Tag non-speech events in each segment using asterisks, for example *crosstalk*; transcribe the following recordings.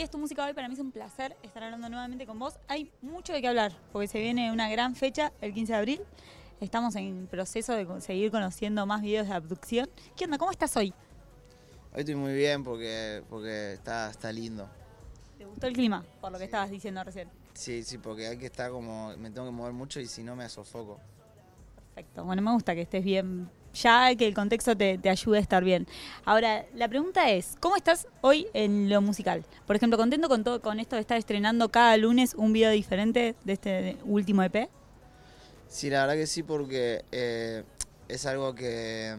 Es tu música hoy, para mí es un placer estar hablando nuevamente con vos. Hay mucho de qué hablar, porque se viene una gran fecha, el 15 de abril. Estamos en proceso de seguir conociendo más videos de abducción. ¿Qué onda? ¿Cómo estás hoy? Hoy estoy muy bien porque, porque está, está lindo. ¿Te gustó el clima, por lo que estabas diciendo recién? Sí, sí, porque hay que estar como, me tengo que mover mucho y si no me sofoco. Perfecto, bueno, me gusta que estés bien ya que el contexto te, ayude a estar bien. Ahora, la pregunta es, ¿cómo estás hoy en lo musical? Por ejemplo, ¿contento con todo con esto de estar estrenando cada lunes un video diferente de este último EP? Sí, la verdad que sí, porque eh, es algo que,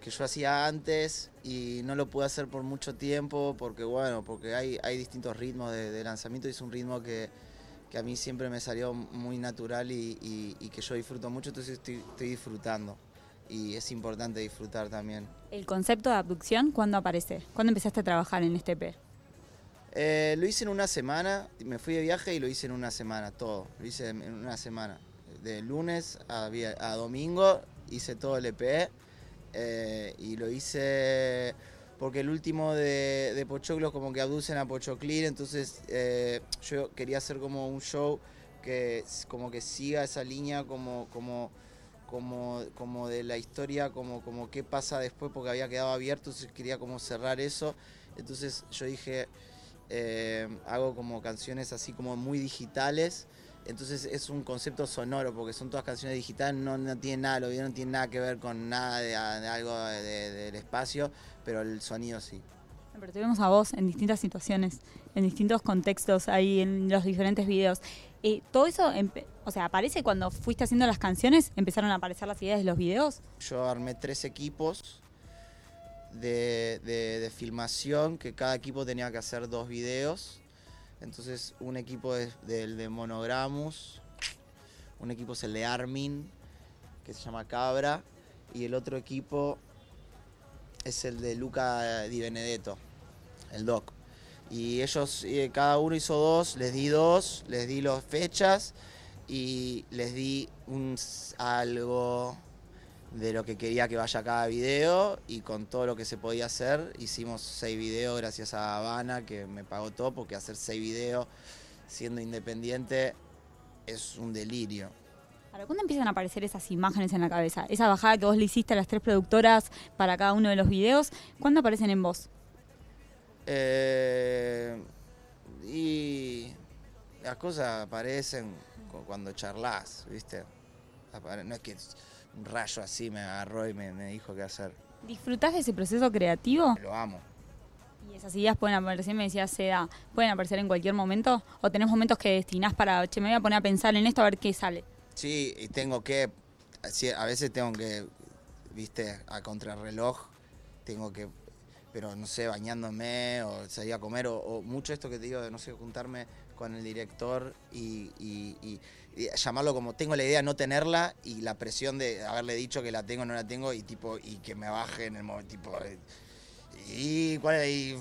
que yo hacía antes y no lo pude hacer por mucho tiempo, porque bueno, porque hay, distintos ritmos de, lanzamiento y es un ritmo que, a mí siempre me salió muy natural y, que yo disfruto mucho, entonces estoy, estoy disfrutando y es importante disfrutar también. ¿El concepto de abducción cuándo aparece? ¿Cuándo empezaste a trabajar en este P? Eh, lo hice en una semana, me fui de viaje y lo hice en una semana, todo, lo hice en una semana. De lunes a, domingo hice todo el EP eh, y lo hice porque el último de, de Pochoclos como que abducen a Pochoclín, entonces eh, yo quería hacer como un show que como que siga esa línea como... como como, como de la historia, como, como qué pasa después, porque había quedado abierto, entonces quería como cerrar eso. Entonces yo dije, eh, hago como canciones así como muy digitales. Entonces es un concepto sonoro, porque son todas canciones digitales, no, no tiene nada, lo video no tiene nada que ver con nada de, algo del espacio, pero el sonido sí. Pero tuvimos a vos en distintas situaciones, en distintos contextos, ahí en los diferentes videos. Eh, ¿Todo eso, o sea, aparece cuando fuiste haciendo las canciones? ¿Empezaron a aparecer las ideas de los videos? Yo armé tres equipos de, filmación, que cada equipo tenía que hacer dos videos. Entonces, un equipo es del de Monogramus, un equipo es el de Armin, que se llama Cabra, y el otro equipo es el de Luca Di Benedetto, el doc. Y ellos, eh, cada uno hizo dos, les di dos, les di las fechas y les di un algo de lo que quería que vaya cada video y con todo lo que se podía hacer hicimos seis videos gracias a Habana que me pagó todo porque hacer seis videos siendo independiente es un delirio. ¿Cuándo empiezan a aparecer esas imágenes en la cabeza? Esa bajada que vos le hiciste a las tres productoras para cada uno de los videos, ¿cuándo aparecen en vos? Eh, y las cosas aparecen cuando charlas, ¿viste? No es que un rayo así me agarró y me, dijo qué hacer. ¿Disfrutás de ese proceso creativo? Lo amo. ¿Y esas ideas pueden aparecer, me decías, Seda, pueden aparecer en cualquier momento? ¿O tenés momentos que destinás para, che, me voy a poner a pensar en esto a ver qué sale? Sí, y tengo que, a veces tengo que, viste, a contrarreloj, tengo que pero no sé, bañándome o salir a comer, o, mucho esto que te digo de, no sé, juntarme con el director y, llamarlo como tengo la idea de no tenerla y la presión de haberle dicho que la tengo o no la tengo y tipo y que me baje en el momento, tipo, y, ¿cuál y,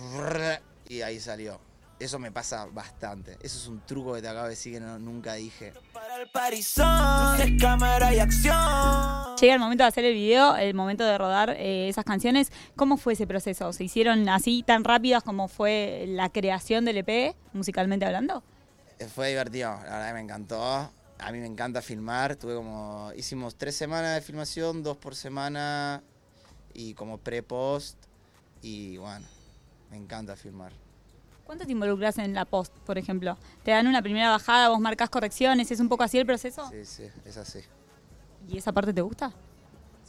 y ahí salió. Eso me pasa bastante. Eso es un truco que te acabo de decir que nunca dije. Llega el momento de hacer el video, el momento de rodar eh, esas canciones. ¿Cómo fue ese proceso? ¿Se hicieron así tan rápidas como fue la creación del EP, musicalmente hablando? Eh, fue divertido, la verdad me encantó. A mí me encanta filmar. Tuve como. Hicimos tres semanas de filmación, dos por semana y como pre-post. Y bueno, me encanta filmar. ¿Cuánto te involucras en la post, por ejemplo? ¿Te dan una primera bajada, vos marcas correcciones? ¿Es un poco así el proceso? Sí, sí, es así. ¿Y esa parte te gusta?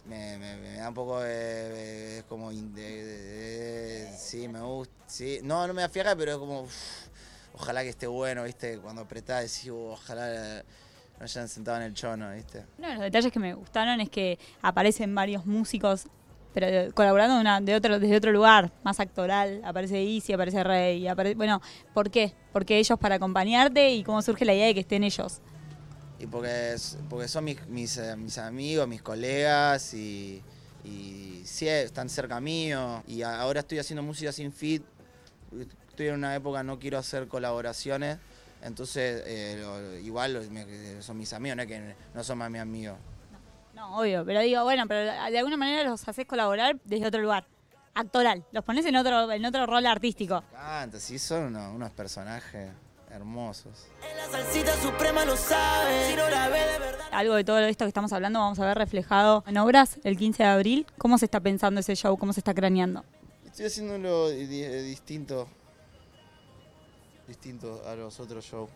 Me, da un poco de. es como. sí, me gusta. Sí. No, no me afiaga, pero es como. ojalá que esté bueno, ¿viste? Cuando apretás decís, uh, ojalá no hayan sentado en el chono, ¿viste? Uno de los detalles que me gustaron es que aparecen varios músicos pero colaborando una, de otro, desde otro lugar, más actoral, aparece Easy, aparece Rey, aparece, bueno, ¿por qué? Porque ellos para acompañarte y cómo surge la idea de que estén ellos. Y porque, porque son eh, mis amigos, mis colegas y, y sí, están cerca mío. Y ahora estoy haciendo música sin fit, estoy en una época no quiero hacer colaboraciones, entonces eh, igual son mis amigos, no es que no son más mis amigos. No, obvio, pero digo, bueno, pero de alguna manera los haces colaborar desde otro lugar. actoral. Los pones en otro, en otro rol artístico. Canta, sí, son unos, unos personajes hermosos. En la salsita suprema lo sabe. Si no la ve de verdad. Algo de todo esto que estamos hablando vamos a ver reflejado en obras el 15 de abril. ¿Cómo se está pensando ese show? ¿Cómo se está craneando? Estoy haciéndolo di- distinto. Distinto a los otros shows.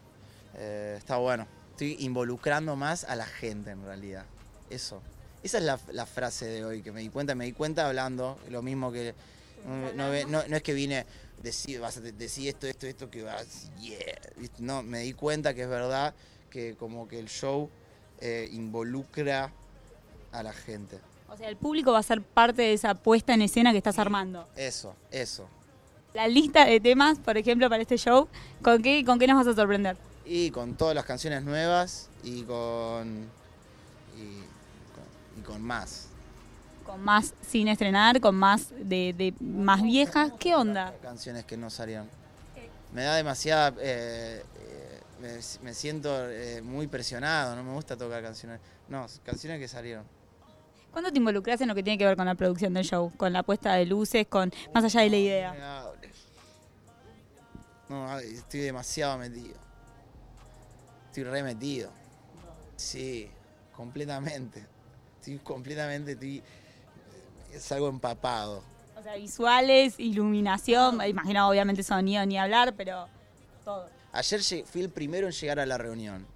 Eh, está bueno. Estoy involucrando más a la gente en realidad. Eso. Esa es la, la frase de hoy que me di cuenta. Me di cuenta hablando. Lo mismo que. No, no no- es que vine. Decir, vas a de- decir esto, esto, esto, que vas. Yeah. No, me di cuenta que es verdad que como que el show eh, involucra a la gente. O sea, el público va a ser parte de esa puesta en escena que estás armando. Eso, eso. La lista de temas, por ejemplo, para este show, ¿con qué, con qué nos vas a sorprender? Y con todas las canciones nuevas y con. y con, más. Con más sin estrenar, con más de, de más viejas. ¿Qué onda? Canciones que no salieron. Me da demasiada. eh, eh, me, me siento eh, muy presionado, no me gusta tocar canciones. No, canciones que salieron. ¿Cuándo te involucras en lo que tiene que ver con la producción del show? Con la puesta de luces, con más allá de la idea. No, estoy demasiado metido. Estoy re metido. Sí, completamente. Estoy completamente. Estoy, es algo empapado. O sea, visuales, iluminación, imagino obviamente sonido ni hablar, pero todo. Ayer fui el primero en llegar a la reunión.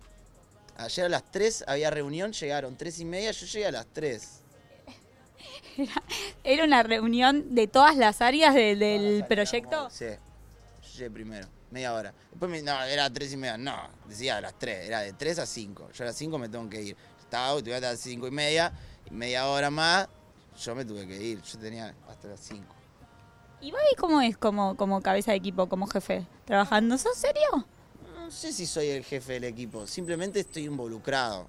Ayer a las 3 había reunión, llegaron 3 y media, yo llegué a las 3. ¿Era una reunión de todas las áreas de- del proyecto? Sí, yo llegué primero, media hora. Después me, no, era 3 y media, no, decía a las 3, era de 3 a 5. Yo a las 5 me tengo que ir. Estaba, tuve hasta las 5 y media, y media hora más, yo me tuve que ir. Yo tenía hasta las 5. ¿Y Babi cómo es como, como cabeza de equipo, como jefe? ¿Trabajando? ¿Sos serio? No sé si soy el jefe del equipo, simplemente estoy involucrado.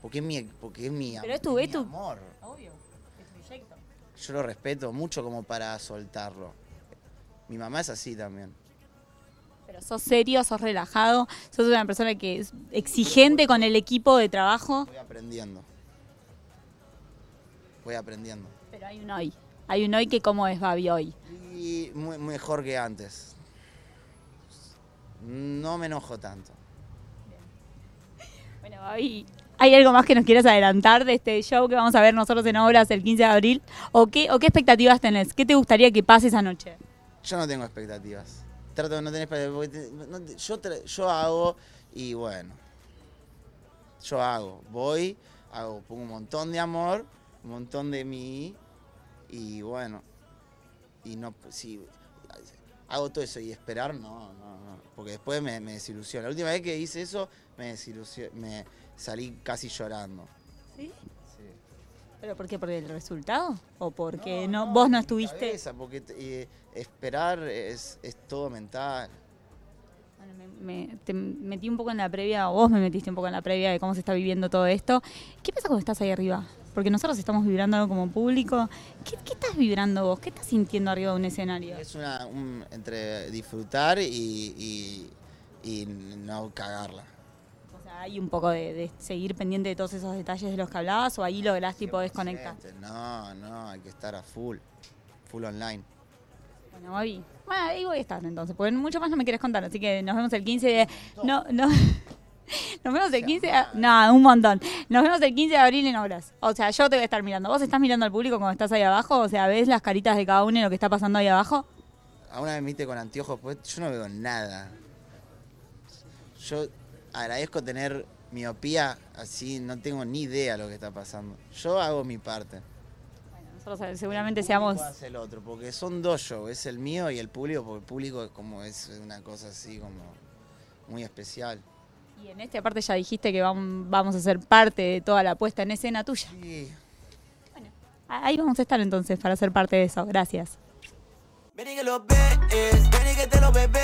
Porque es mi, porque es mi, Pero es tu- es tu- amor. Obvio, el proyecto. Yo lo respeto mucho como para soltarlo. Mi mamá es así también. Pero sos serio, sos relajado, sos una persona que es exigente con el equipo de trabajo. Voy aprendiendo. Voy aprendiendo. Pero hay un hoy. Hay un hoy que cómo es Babi hoy. Y mu- mejor que antes. No me enojo tanto. Bueno, Babi, ¿hay algo más que nos quieras adelantar de este show que vamos a ver nosotros en Obras el 15 de abril? ¿O qué, o qué expectativas tenés? ¿Qué te gustaría que pase esa noche? Yo no tengo expectativas. Trato de no tener no yo, yo hago y bueno. Yo hago. Voy, hago, pongo un montón de amor, un montón de mí y bueno. Y no, si hago todo eso y esperar, no, no, no. Porque después me, me desilusiona. La última vez que hice eso, me me salí casi llorando. ¿Sí? ¿Pero por qué? ¿Por el resultado? ¿O porque no, vos no estuviste? cabeza, porque eh, esperar es, es todo mental. Bueno, me, me- te metí un poco en la previa, o vos me metiste un poco en la previa de cómo se está viviendo todo esto. ¿Qué pasa cuando estás ahí arriba? Porque nosotros estamos vibrando algo como público. ¿Qué, qué estás vibrando vos? ¿Qué estás sintiendo arriba de un escenario? Es una un- entre disfrutar y, y, y no cagarla. Hay un poco de, de seguir pendiente de todos esos detalles de los que hablabas o ahí lográs tipo desconectar. No, no, hay que estar a full, full online. Bueno, Babi. Bueno, ahí voy a estar entonces, porque mucho más no me quieres contar, así que nos vemos el 15 de... No, no... *laughs* Nos vemos el 15 de... No, un montón. Nos vemos el 15 de abril en Obras. O sea, yo te voy a estar mirando. ¿Vos estás mirando al público cuando estás ahí abajo? O sea, ¿ves las caritas de cada uno y lo que está pasando ahí abajo? A una vez me viste con anteojos, pues yo no veo nada. Yo agradezco tener miopía, así no tengo ni idea lo que está pasando. Yo hago mi parte. Bueno, nosotros eh, seguramente El seamos... hace el otro, porque son dos shows, es el mío y el público, porque el público es como es una cosa así como muy especial. Y en este aparte ya dijiste que vam- vamos a ser parte de toda la puesta en escena tuya. Sí. Ahí vamos a estar entonces para ser parte de eso. Gracias. Ven y que lo ves, ven y que te lo bebes.